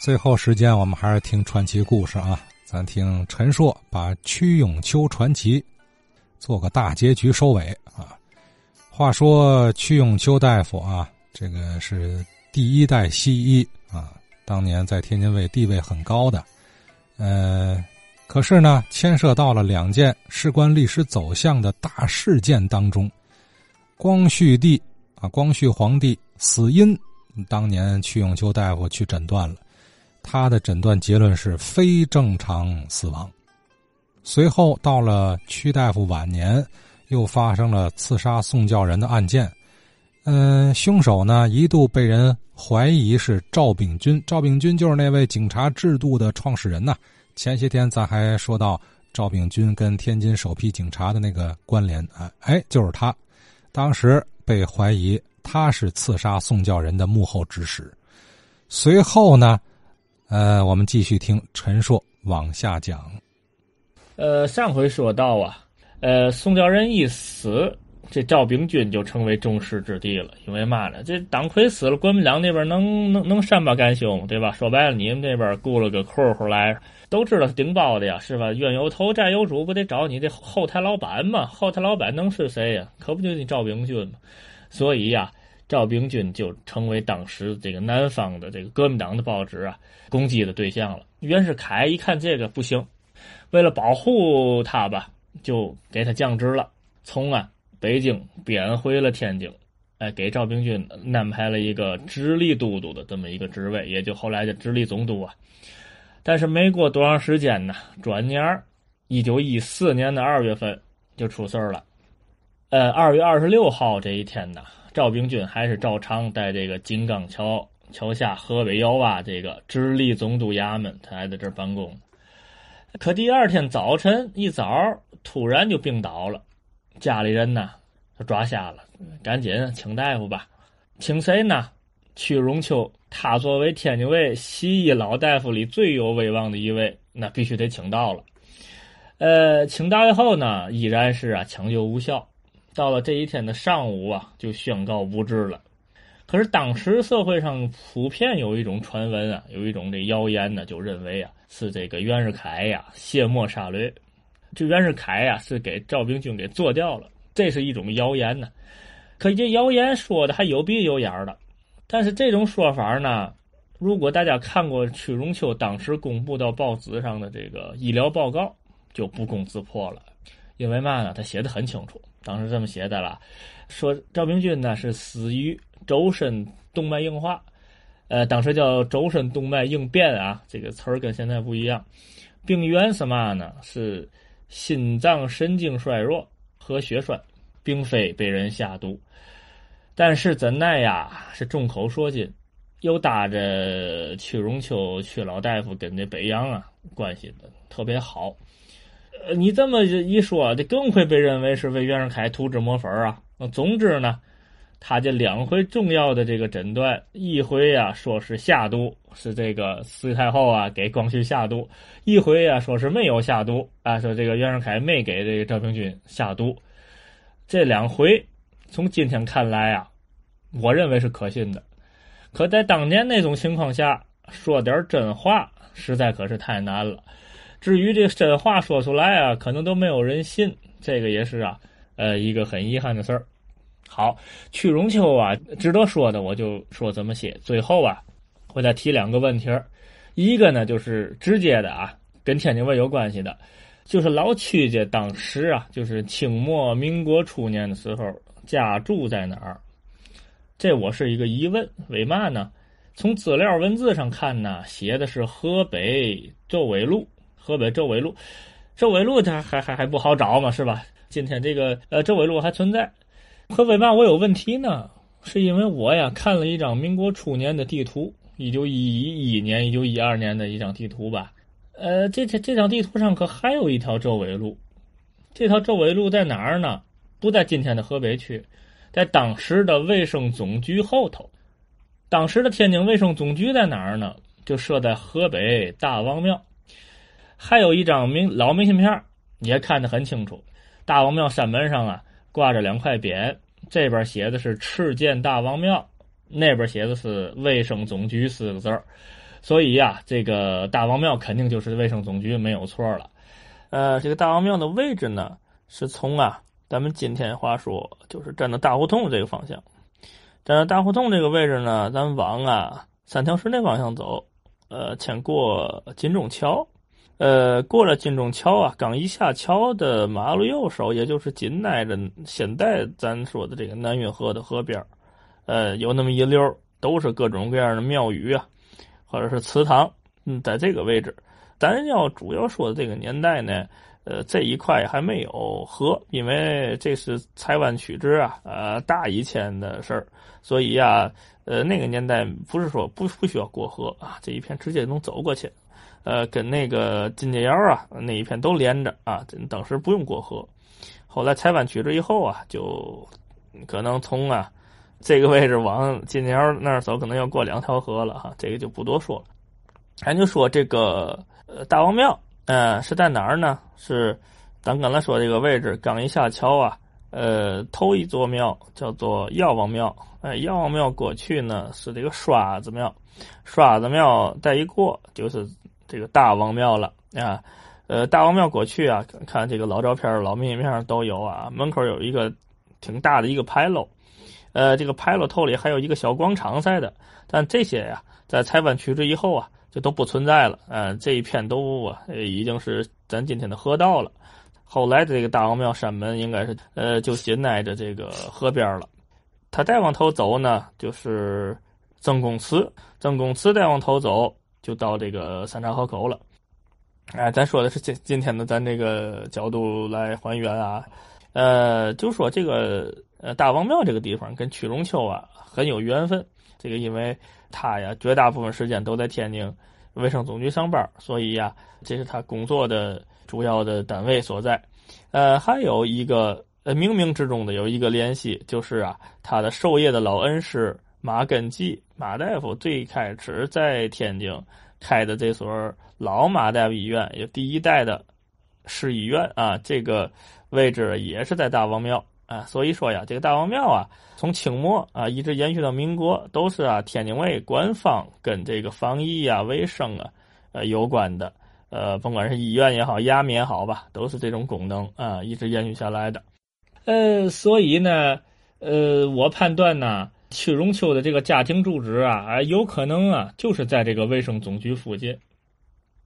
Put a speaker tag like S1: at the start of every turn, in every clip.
S1: 最后时间，我们还是听传奇故事啊！咱听陈硕把屈永秋传奇做个大结局收尾啊。话说屈永秋大夫啊，这个是第一代西医啊，当年在天津卫地位很高的。呃，可是呢，牵涉到了两件事关历史走向的大事件当中。光绪帝啊，光绪皇帝死因，当年屈永秋大夫去诊断了。他的诊断结论是非正常死亡。随后到了屈大夫晚年，又发生了刺杀宋教仁的案件。嗯，凶手呢一度被人怀疑是赵秉钧。赵秉钧就是那位警察制度的创始人呐。前些天咱还说到赵秉钧跟天津首批警察的那个关联啊，哎，就是他。当时被怀疑他是刺杀宋教仁的幕后指使。随后呢？呃，我们继续听陈硕往下讲。
S2: 呃，上回说到啊，呃，宋教仁一死，这赵秉钧就成为众矢之的了。因为嘛呢？这党魁死了，国民党那边能能能善罢甘休吗？对吧？说白了，你们这边雇了个混混来，都知道是顶包的呀，是吧？冤有头债有主，不得找你这后台老板吗？后台老板能是谁呀？可不就你赵秉钧吗？所以呀。赵秉钧就成为当时这个南方的这个革命党的报纸啊攻击的对象了。袁世凯一看这个不行，为了保护他吧，就给他降职了，从啊北京贬回了天津，哎，给赵秉钧安排了一个直隶都督的这么一个职位，也就后来的直隶总督啊。但是没过多长时间呢，转年儿一九一四年的二月份就出事儿了。呃，二月二十六号这一天呢。赵秉钧还是照常在这个金刚桥桥下河北窑洼这个直隶总督衙门，他还在这办公。可第二天早晨一早，突然就病倒了，家里人呢就抓瞎了，赶紧请大夫吧。请谁呢？屈荣秋，他作为天津卫西医老大夫里最有威望的一位，那必须得请到了。呃，请到以后呢，依然是啊抢救无效。到了这一天的上午啊，就宣告不治了。可是当时社会上普遍有一种传闻啊，有一种这谣言呢，就认为啊是这个袁世凯呀卸磨杀驴，这袁世凯呀是给赵秉钧给做掉了，这是一种谣言呢。可这谣言说的还有鼻有眼的，但是这种说法呢，如果大家看过屈荣秋当时公布到报纸上的这个医疗报告，就不攻自破了，因为嘛呢，他写的很清楚。当时这么写的了，说赵秉钧呢是死于周身动脉硬化，呃，当时叫周身动脉应变啊，这个词儿跟现在不一样。病源是嘛呢？是心脏神经衰弱和血栓，并非被人下毒。但是怎奈呀，是众口铄金，又搭着屈荣秋屈老大夫跟这北洋啊关系的特别好。呃，你这么一说，这更会被认为是为袁世凯涂脂抹粉啊。总之呢，他这两回重要的这个诊断，一回呀说是下毒，是这个慈太后啊给光绪下毒；一回呀说是没有下毒，啊说这个袁世凯没给这个赵秉钧下毒。这两回从今天看来啊，我认为是可信的。可在当年那种情况下，说点真话实在可是太难了。至于这真话说出来啊，可能都没有人信，这个也是啊，呃，一个很遗憾的事儿。好，屈荣秋啊，值得说的我就说怎么写。最后啊，我再提两个问题儿，一个呢就是直接的啊，跟天津卫有关系的，就是老屈家当时啊，就是清末民国初年的时候，家住在哪儿？这我是一个疑问。为嘛呢？从资料文字上看呢，写的是河北周纬路。河北周围路，周围路它还还还不好找嘛，是吧？今天这个呃周围路还存在，可为嘛我有问题呢？是因为我呀看了一张民国初年的地图，一九一一年、一九一二年的一张地图吧。呃，这这这张地图上可还有一条周围路，这条周围路在哪儿呢？不在今天的河北区，在当时的卫生总局后头。当时的天津卫生总局在哪儿呢？就设在河北大王庙。还有一张明老明信片也看得很清楚。大王庙山门上啊挂着两块匾，这边写的是“赤剑大王庙”，那边写的是“卫生总局”四个字所以呀，这个大王庙肯定就是卫生总局没有错了。呃，这个大王庙的位置呢，是从啊，咱们今天话说，就是站到大胡同这个方向。站到大胡同这个位置呢，咱往啊三条石那方向走，呃，先过金钟桥，呃，过了金钟桥啊，刚一下桥的马路右手，也就是紧挨着现在咱说的这个南运河的河边呃，有那么一溜都是各种各样的庙宇啊，或者是祠堂，嗯，在这个位置。咱要主要说的这个年代呢，呃，这一块还没有河，因为这是台湾区制啊，呃，大以前的事儿，所以呀，呃，那个年代不是说不不需要过河啊，这一片直接能走过去，呃，跟那个金街窑啊那一片都连着啊，当时不用过河。后来台湾区制以后啊，就可能从啊这个位置往金街窑那儿走，可能要过两条河了哈，这个就不多说了。咱就说这个。呃，大王庙，呃，是在哪儿呢？是咱刚才说这个位置，刚一下桥啊，呃，头一座庙叫做药王庙。哎，药王庙过去呢是这个刷子庙，刷子庙再一过就是这个大王庙了啊。呃，大王庙过去啊，看这个老照片、老明信片都有啊。门口有一个挺大的一个牌楼，呃，这个牌楼头里还有一个小广场似的。但这些呀，在台湾取制以后啊。就都不存在了，嗯，这一片都，已经是咱今天的河道了。后来的这个大王庙山门应该是，呃，就紧挨着这个河边了。他再往头走呢，就是曾公祠，曾公祠再往头走，就到这个三岔河口了。哎，咱说的是今今天的咱这个角度来还原啊，呃，就说这个呃大王庙这个地方跟曲荣秋啊很有缘分。这个因为他呀，绝大部分时间都在天津卫生总局上班，所以呀，这是他工作的主要的单位所在。呃，还有一个呃冥冥之中的有一个联系，就是啊，他的授业的老恩师马根基马大夫最开始在天津开的这所老马大夫医院，也第一代的市医院啊，这个位置也是在大王庙。啊，所以说呀，这个大王庙啊，从清末啊一直延续到民国，都是啊天津卫官方跟这个防疫啊、卫生啊呃有关的，呃，甭管是医院也好、衙门也好吧，都是这种功能啊，一直延续下来的。呃，所以呢，呃，我判断呢，屈荣秋的这个家庭住址啊，有可能啊，就是在这个卫生总局附近。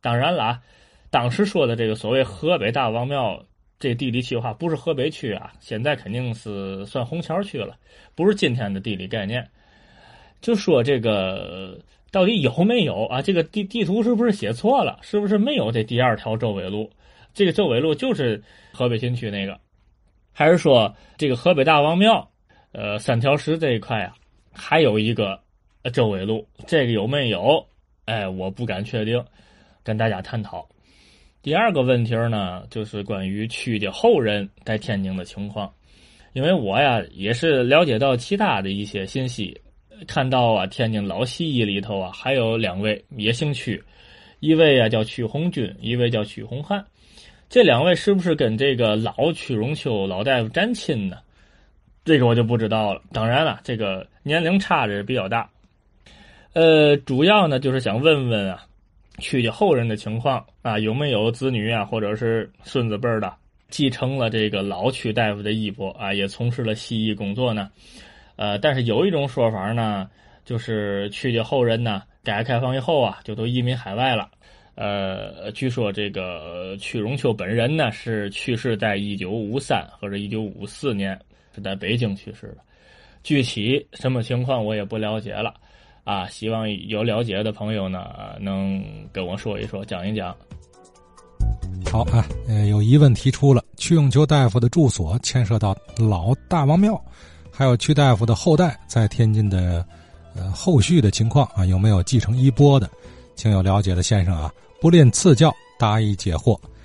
S2: 当然了啊，当时说的这个所谓河北大王庙。这地理区划不是河北区啊，现在肯定是算虹桥区了，不是今天的地理概念。就说这个到底有没有啊？这个地地图是不是写错了？是不是没有这第二条周纬路？这个周纬路就是河北新区那个，还是说这个河北大王庙，呃，三条石这一块啊，还有一个周纬路？这个有没有？哎，我不敢确定，跟大家探讨。第二个问题呢，就是关于曲家后人在天津的情况，因为我呀也是了解到其他的一些信息，看到啊天津老西医里头啊还有两位也姓曲，一位啊叫曲红军，一位叫曲红汉，这两位是不是跟这个老曲荣秋老大夫沾亲呢？这个我就不知道了。当然了，这个年龄差是比较大，呃，主要呢就是想问问啊。曲家后人的情况啊，有没有子女啊，或者是孙子辈儿的继承了这个老曲大夫的衣钵啊，也从事了西医工作呢？呃，但是有一种说法呢，就是曲家后人呢，改革开放以后啊，就都移民海外了。呃，据说这个曲荣秋本人呢，是去世在一九五三或者一九五四年，是在北京去世的。具体什么情况我也不了解了。啊，希望有了解的朋友呢，能跟我说一说，讲一讲。
S1: 好啊，呃，有疑问提出了，屈永秋大夫的住所牵涉到老大王庙，还有屈大夫的后代在天津的呃后续的情况啊，有没有继承衣钵的？请有了解的先生啊，不吝赐教，答疑解惑。